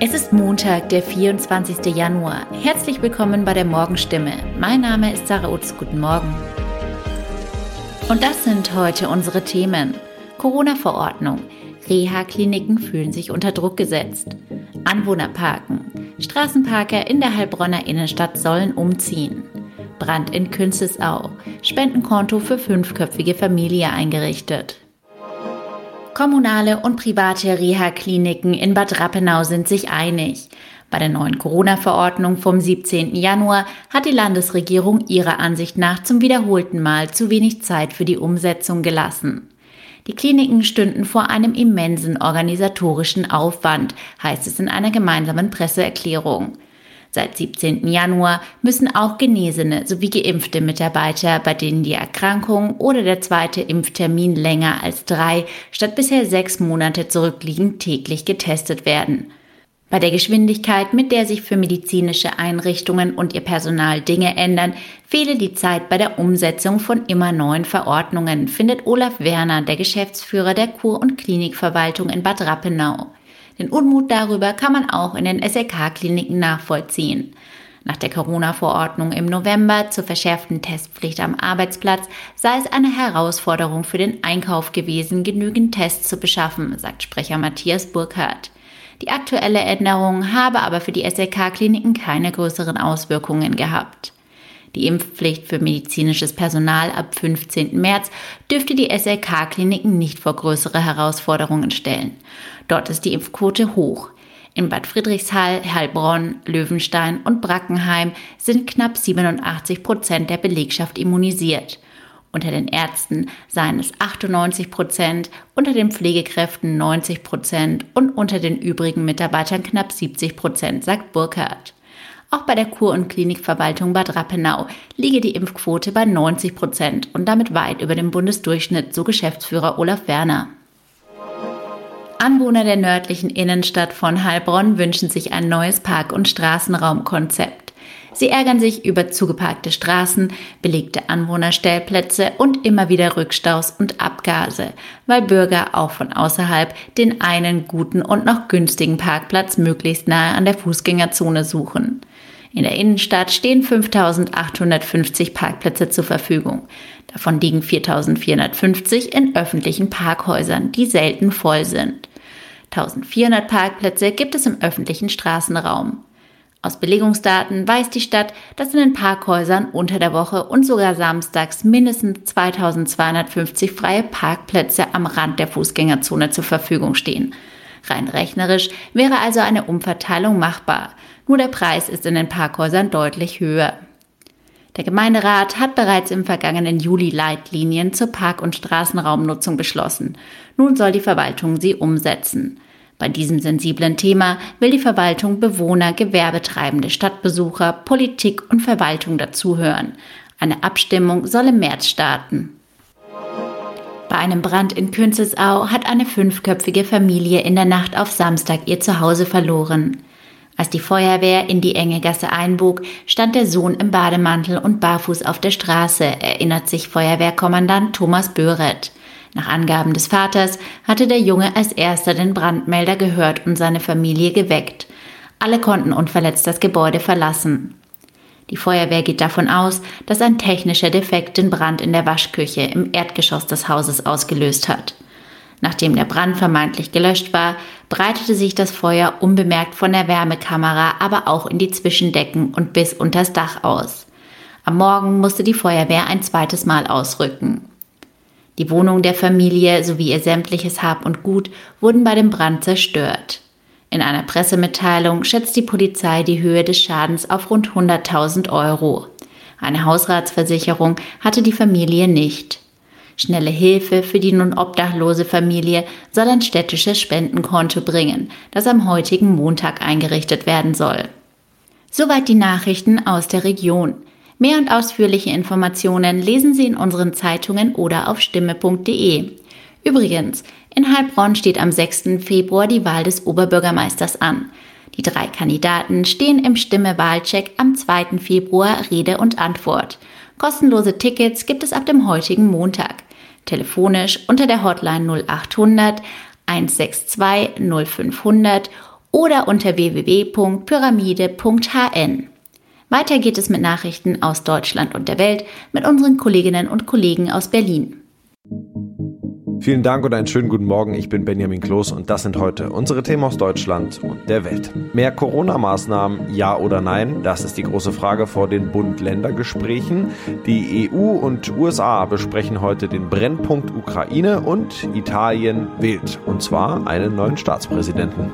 Es ist Montag, der 24. Januar. Herzlich willkommen bei der Morgenstimme. Mein Name ist Sarah Utz. Guten Morgen. Und das sind heute unsere Themen. Corona-Verordnung. Reha-Kliniken fühlen sich unter Druck gesetzt. Anwohnerparken. Straßenparker in der Heilbronner Innenstadt sollen umziehen. Brand in Künzelsau. Spendenkonto für fünfköpfige Familie eingerichtet. Kommunale und private Reha-Kliniken in Bad Rappenau sind sich einig. Bei der neuen Corona-Verordnung vom 17. Januar hat die Landesregierung ihrer Ansicht nach zum wiederholten Mal zu wenig Zeit für die Umsetzung gelassen. Die Kliniken stünden vor einem immensen organisatorischen Aufwand, heißt es in einer gemeinsamen Presseerklärung. Seit 17. Januar müssen auch genesene sowie geimpfte Mitarbeiter, bei denen die Erkrankung oder der zweite Impftermin länger als drei statt bisher sechs Monate zurückliegen, täglich getestet werden. Bei der Geschwindigkeit, mit der sich für medizinische Einrichtungen und ihr Personal Dinge ändern, fehle die Zeit bei der Umsetzung von immer neuen Verordnungen, findet Olaf Werner, der Geschäftsführer der Kur- und Klinikverwaltung in Bad Rappenau. Den Unmut darüber kann man auch in den SLK-Kliniken nachvollziehen. Nach der Corona-Verordnung im November zur verschärften Testpflicht am Arbeitsplatz sei es eine Herausforderung für den Einkauf gewesen, genügend Tests zu beschaffen, sagt Sprecher Matthias Burkhardt. Die aktuelle Änderung habe aber für die SLK-Kliniken keine größeren Auswirkungen gehabt. Die Impfpflicht für medizinisches Personal ab 15. März dürfte die SLK-Kliniken nicht vor größere Herausforderungen stellen. Dort ist die Impfquote hoch. In Bad Friedrichshall, Heilbronn, Löwenstein und Brackenheim sind knapp 87 Prozent der Belegschaft immunisiert. Unter den Ärzten seien es 98 Prozent, unter den Pflegekräften 90 Prozent und unter den übrigen Mitarbeitern knapp 70 Prozent, sagt Burkhardt. Auch bei der Kur- und Klinikverwaltung Bad Rappenau liege die Impfquote bei 90 Prozent und damit weit über dem Bundesdurchschnitt, so Geschäftsführer Olaf Werner. Anwohner der nördlichen Innenstadt von Heilbronn wünschen sich ein neues Park- und Straßenraumkonzept. Sie ärgern sich über zugeparkte Straßen, belegte Anwohnerstellplätze und immer wieder Rückstaus und Abgase, weil Bürger auch von außerhalb den einen guten und noch günstigen Parkplatz möglichst nahe an der Fußgängerzone suchen. In der Innenstadt stehen 5850 Parkplätze zur Verfügung. Davon liegen 4450 in öffentlichen Parkhäusern, die selten voll sind. 1400 Parkplätze gibt es im öffentlichen Straßenraum. Aus Belegungsdaten weiß die Stadt, dass in den Parkhäusern unter der Woche und sogar samstags mindestens 2250 freie Parkplätze am Rand der Fußgängerzone zur Verfügung stehen. Rein rechnerisch wäre also eine Umverteilung machbar. Nur der Preis ist in den Parkhäusern deutlich höher. Der Gemeinderat hat bereits im vergangenen Juli Leitlinien zur Park- und Straßenraumnutzung beschlossen. Nun soll die Verwaltung sie umsetzen. Bei diesem sensiblen Thema will die Verwaltung Bewohner, Gewerbetreibende, Stadtbesucher, Politik und Verwaltung dazuhören. Eine Abstimmung soll im März starten. Bei einem Brand in Künzelsau hat eine fünfköpfige Familie in der Nacht auf Samstag ihr Zuhause verloren. Als die Feuerwehr in die enge Gasse einbog, stand der Sohn im Bademantel und barfuß auf der Straße, erinnert sich Feuerwehrkommandant Thomas Böhret. Nach Angaben des Vaters hatte der Junge als erster den Brandmelder gehört und seine Familie geweckt. Alle konnten unverletzt das Gebäude verlassen. Die Feuerwehr geht davon aus, dass ein technischer Defekt den Brand in der Waschküche im Erdgeschoss des Hauses ausgelöst hat. Nachdem der Brand vermeintlich gelöscht war, breitete sich das Feuer unbemerkt von der Wärmekamera aber auch in die Zwischendecken und bis unters Dach aus. Am Morgen musste die Feuerwehr ein zweites Mal ausrücken. Die Wohnung der Familie sowie ihr sämtliches Hab und Gut wurden bei dem Brand zerstört. In einer Pressemitteilung schätzt die Polizei die Höhe des Schadens auf rund 100.000 Euro. Eine Hausratsversicherung hatte die Familie nicht. Schnelle Hilfe für die nun obdachlose Familie soll ein städtisches Spendenkonto bringen, das am heutigen Montag eingerichtet werden soll. Soweit die Nachrichten aus der Region. Mehr und ausführliche Informationen lesen Sie in unseren Zeitungen oder auf stimme.de. Übrigens, in Heilbronn steht am 6. Februar die Wahl des Oberbürgermeisters an. Die drei Kandidaten stehen im Stimme-Wahlcheck am 2. Februar Rede und Antwort. Kostenlose Tickets gibt es ab dem heutigen Montag. Telefonisch unter der Hotline 0800 162 0500 oder unter www.pyramide.hn. Weiter geht es mit Nachrichten aus Deutschland und der Welt mit unseren Kolleginnen und Kollegen aus Berlin. Vielen Dank und einen schönen guten Morgen. Ich bin Benjamin Kloß und das sind heute unsere Themen aus Deutschland und der Welt. Mehr Corona-Maßnahmen, ja oder nein? Das ist die große Frage vor den Bund-Länder-Gesprächen. Die EU und USA besprechen heute den Brennpunkt Ukraine und Italien wählt. Und zwar einen neuen Staatspräsidenten.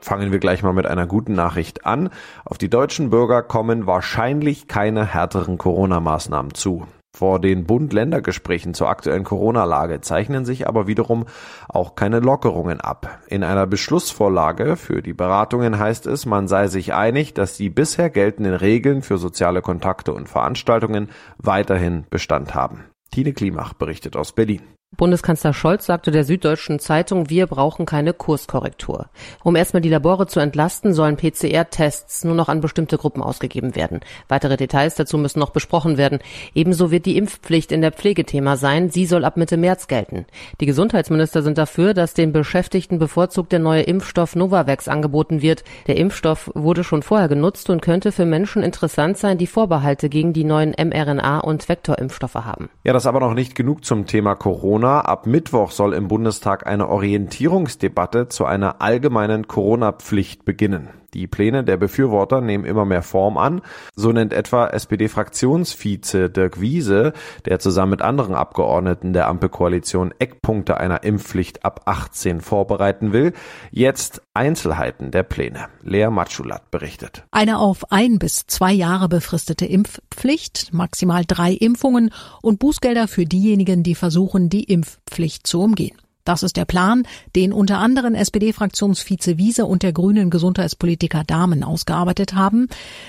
Fangen wir gleich mal mit einer guten Nachricht an. Auf die deutschen Bürger kommen wahrscheinlich keine härteren Corona-Maßnahmen zu. Vor den Bund-Länder-Gesprächen zur aktuellen Corona-Lage zeichnen sich aber wiederum auch keine Lockerungen ab. In einer Beschlussvorlage für die Beratungen heißt es, man sei sich einig, dass die bisher geltenden Regeln für soziale Kontakte und Veranstaltungen weiterhin Bestand haben. Tine Klimach berichtet aus Berlin. Bundeskanzler Scholz sagte der Süddeutschen Zeitung, wir brauchen keine Kurskorrektur. Um erstmal die Labore zu entlasten, sollen PCR-Tests nur noch an bestimmte Gruppen ausgegeben werden. Weitere Details dazu müssen noch besprochen werden. Ebenso wird die Impfpflicht in der Pflege Thema sein. Sie soll ab Mitte März gelten. Die Gesundheitsminister sind dafür, dass den Beschäftigten bevorzugt der neue Impfstoff Novavax angeboten wird. Der Impfstoff wurde schon vorher genutzt und könnte für Menschen interessant sein, die Vorbehalte gegen die neuen mRNA- und Vektorimpfstoffe haben. Ja, das aber noch nicht genug zum Thema Corona. Corona. Ab Mittwoch soll im Bundestag eine Orientierungsdebatte zu einer allgemeinen Corona-Pflicht beginnen. Die Pläne der Befürworter nehmen immer mehr Form an. So nennt etwa SPD-Fraktionsvize Dirk Wiese, der zusammen mit anderen Abgeordneten der Ampelkoalition Eckpunkte einer Impfpflicht ab 18 vorbereiten will, jetzt Einzelheiten der Pläne. Lea Matschulat berichtet. Eine auf ein bis zwei Jahre befristete Impfpflicht, maximal drei Impfungen und Bußgelder für diejenigen, die versuchen, die Impfpflicht zu umgehen. Das ist der Plan, den unter anderem SPD-Fraktionsvize Wiese und der grünen Gesundheitspolitiker Dahmen ausgearbeitet haben.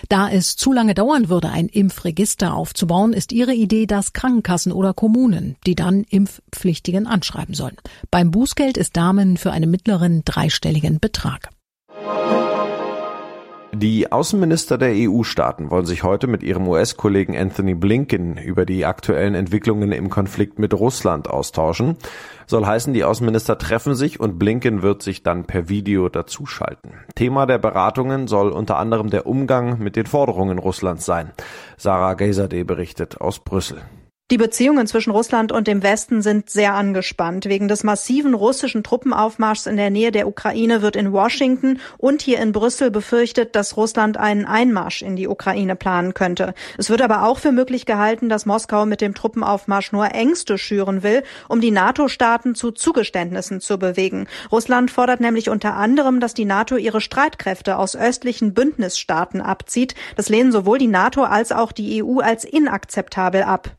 Da es zu lange dauern würde, ein Impfregister aufzubauen, ist ihre Idee, dass Krankenkassen oder Kommunen, die dann Impfpflichtigen anschreiben sollen. Beim Bußgeld ist Dahmen für einen mittleren dreistelligen Betrag. Die Außenminister der EU-Staaten wollen sich heute mit ihrem US-Kollegen Anthony Blinken über die aktuellen Entwicklungen im Konflikt mit Russland austauschen. Soll heißen, die Außenminister treffen sich und Blinken wird sich dann per Video dazuschalten. Thema der Beratungen soll unter anderem der Umgang mit den Forderungen Russlands sein. Sarah Geiserde berichtet aus Brüssel. Die Beziehungen zwischen Russland und dem Westen sind sehr angespannt. Wegen des massiven russischen Truppenaufmarschs in der Nähe der Ukraine wird in Washington und hier in Brüssel befürchtet, dass Russland einen Einmarsch in die Ukraine planen könnte. Es wird aber auch für möglich gehalten, dass Moskau mit dem Truppenaufmarsch nur Ängste schüren will, um die NATO-Staaten zu Zugeständnissen zu bewegen. Russland fordert nämlich unter anderem, dass die NATO ihre Streitkräfte aus östlichen Bündnisstaaten abzieht. Das lehnen sowohl die NATO als auch die EU als inakzeptabel ab.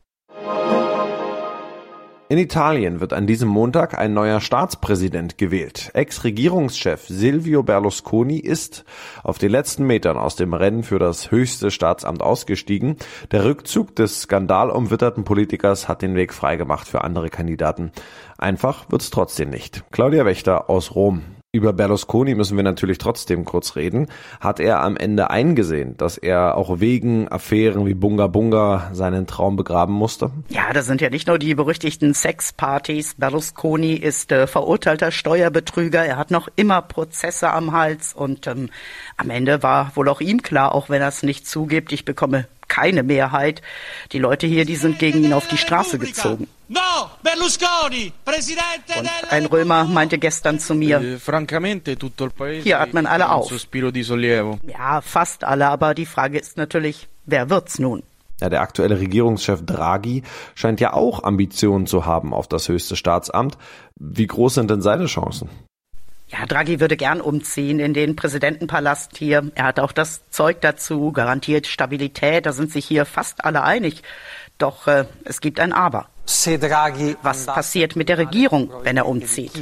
In Italien wird an diesem Montag ein neuer Staatspräsident gewählt. Ex-Regierungschef Silvio Berlusconi ist auf den letzten Metern aus dem Rennen für das höchste Staatsamt ausgestiegen. Der Rückzug des skandalumwitterten Politikers hat den Weg freigemacht für andere Kandidaten. Einfach wird's trotzdem nicht. Claudia Wächter aus Rom. Über Berlusconi müssen wir natürlich trotzdem kurz reden. Hat er am Ende eingesehen, dass er auch wegen Affären wie Bunga Bunga seinen Traum begraben musste? Ja, das sind ja nicht nur die berüchtigten Sexpartys. Berlusconi ist äh, verurteilter Steuerbetrüger. Er hat noch immer Prozesse am Hals und ähm, am Ende war wohl auch ihm klar, auch wenn er es nicht zugibt, ich bekomme keine Mehrheit. Die Leute hier, die sind gegen ihn auf die Straße gezogen. Und ein Römer meinte gestern zu mir, eh, hier atmen alle auf. Ja, fast alle, aber die Frage ist natürlich, wer wird's nun? Ja, der aktuelle Regierungschef Draghi scheint ja auch Ambitionen zu haben auf das höchste Staatsamt. Wie groß sind denn seine Chancen? Ja, Draghi würde gern umziehen in den Präsidentenpalast hier. Er hat auch das Zeug dazu, garantiert Stabilität, da sind sich hier fast alle einig. Doch äh, es gibt ein Aber. Was passiert mit der Regierung, wenn er umzieht?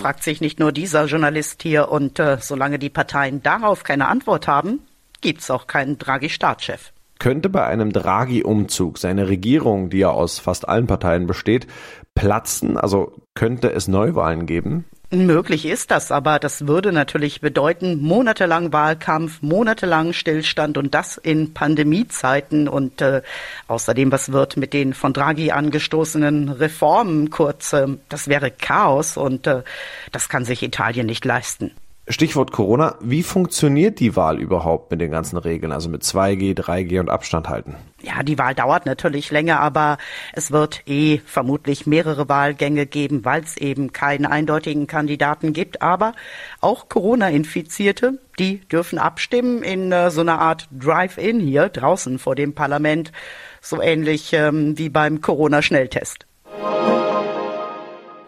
Fragt sich nicht nur dieser Journalist hier und äh, solange die Parteien darauf keine Antwort haben, gibt's auch keinen Draghi-Staatschef. Könnte bei einem Draghi-Umzug seine Regierung, die ja aus fast allen Parteien besteht, platzen? Also könnte es Neuwahlen geben? Möglich ist das, aber das würde natürlich bedeuten, monatelang Wahlkampf, monatelang Stillstand und das in Pandemiezeiten und äh, außerdem, was wird mit den von Draghi angestoßenen Reformen kurz, äh, das wäre Chaos und äh, das kann sich Italien nicht leisten. Stichwort Corona. Wie funktioniert die Wahl überhaupt mit den ganzen Regeln, also mit 2G, 3G und Abstand halten? Ja, die Wahl dauert natürlich länger, aber es wird eh vermutlich mehrere Wahlgänge geben, weil es eben keinen eindeutigen Kandidaten gibt. Aber auch Corona-Infizierte, die dürfen abstimmen in äh, so einer Art Drive-In hier draußen vor dem Parlament, so ähnlich ähm, wie beim Corona-Schnelltest.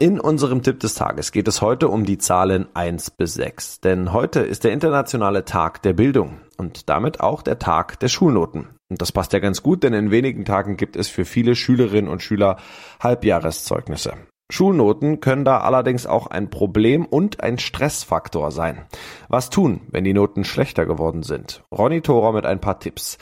In unserem Tipp des Tages geht es heute um die Zahlen 1 bis 6. Denn heute ist der internationale Tag der Bildung und damit auch der Tag der Schulnoten. Und das passt ja ganz gut, denn in wenigen Tagen gibt es für viele Schülerinnen und Schüler Halbjahreszeugnisse. Schulnoten können da allerdings auch ein Problem und ein Stressfaktor sein. Was tun, wenn die Noten schlechter geworden sind? Ronny Thora mit ein paar Tipps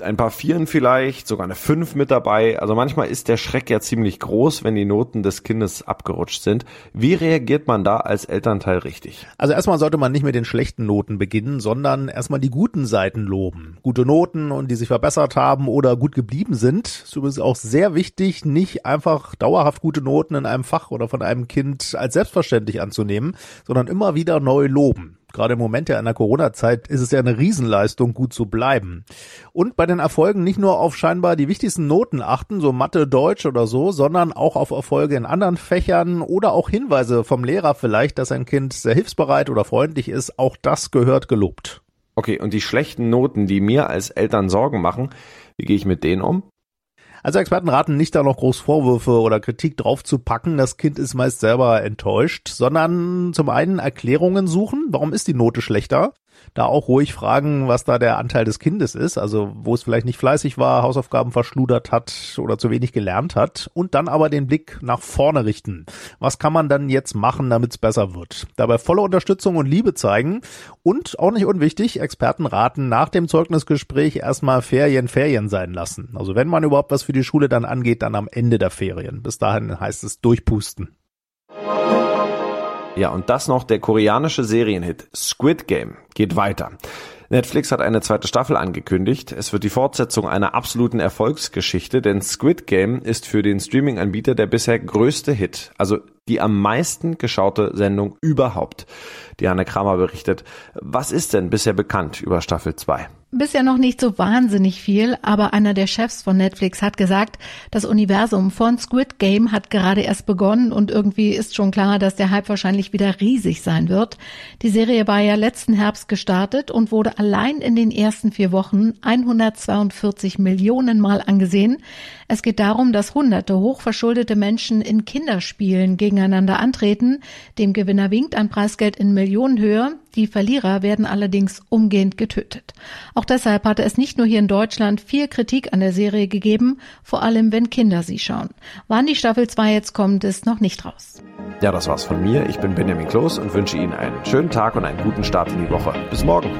ein paar Vieren vielleicht, sogar eine Fünf mit dabei. Also manchmal ist der Schreck ja ziemlich groß, wenn die Noten des Kindes abgerutscht sind. Wie reagiert man da als Elternteil richtig? Also erstmal sollte man nicht mit den schlechten Noten beginnen, sondern erstmal die guten Seiten loben. Gute Noten und die sich verbessert haben oder gut geblieben sind. Ist übrigens auch sehr wichtig, nicht einfach dauerhaft gute Noten in einem Fach oder von einem Kind als selbstverständlich anzunehmen, sondern immer wieder neu loben gerade im Moment ja in der Corona-Zeit ist es ja eine Riesenleistung, gut zu bleiben. Und bei den Erfolgen nicht nur auf scheinbar die wichtigsten Noten achten, so Mathe, Deutsch oder so, sondern auch auf Erfolge in anderen Fächern oder auch Hinweise vom Lehrer vielleicht, dass ein Kind sehr hilfsbereit oder freundlich ist. Auch das gehört gelobt. Okay, und die schlechten Noten, die mir als Eltern Sorgen machen, wie gehe ich mit denen um? Also Experten raten nicht da noch groß Vorwürfe oder Kritik drauf zu packen. Das Kind ist meist selber enttäuscht, sondern zum einen Erklärungen suchen. Warum ist die Note schlechter? Da auch ruhig fragen, was da der Anteil des Kindes ist, also wo es vielleicht nicht fleißig war, Hausaufgaben verschludert hat oder zu wenig gelernt hat und dann aber den Blick nach vorne richten. Was kann man dann jetzt machen, damit es besser wird? Dabei volle Unterstützung und Liebe zeigen und auch nicht unwichtig, Experten raten nach dem Zeugnisgespräch erstmal Ferien Ferien sein lassen. Also wenn man überhaupt was für die Schule dann angeht, dann am Ende der Ferien. Bis dahin heißt es durchpusten. Ja, und das noch der koreanische Serienhit Squid Game geht weiter. Netflix hat eine zweite Staffel angekündigt. Es wird die Fortsetzung einer absoluten Erfolgsgeschichte, denn Squid Game ist für den Streaming-Anbieter der bisher größte Hit, also die am meisten geschaute Sendung überhaupt. Diana Kramer berichtet, was ist denn bisher bekannt über Staffel 2? Bisher noch nicht so wahnsinnig viel, aber einer der Chefs von Netflix hat gesagt, das Universum von Squid Game hat gerade erst begonnen und irgendwie ist schon klar, dass der Hype wahrscheinlich wieder riesig sein wird. Die Serie war ja letzten Herbst gestartet und wurde allein in den ersten vier Wochen 142 Millionen Mal angesehen. Es geht darum, dass hunderte hochverschuldete Menschen in Kinderspielen gegeneinander antreten. Dem Gewinner winkt ein Preisgeld in Millionenhöhe. Die Verlierer werden allerdings umgehend getötet. Auch deshalb hatte es nicht nur hier in Deutschland viel Kritik an der Serie gegeben, vor allem wenn Kinder sie schauen. Wann die Staffel 2 jetzt kommt, ist noch nicht raus. Ja, das war's von mir. Ich bin Benjamin Kloß und wünsche Ihnen einen schönen Tag und einen guten Start in die Woche. Bis morgen.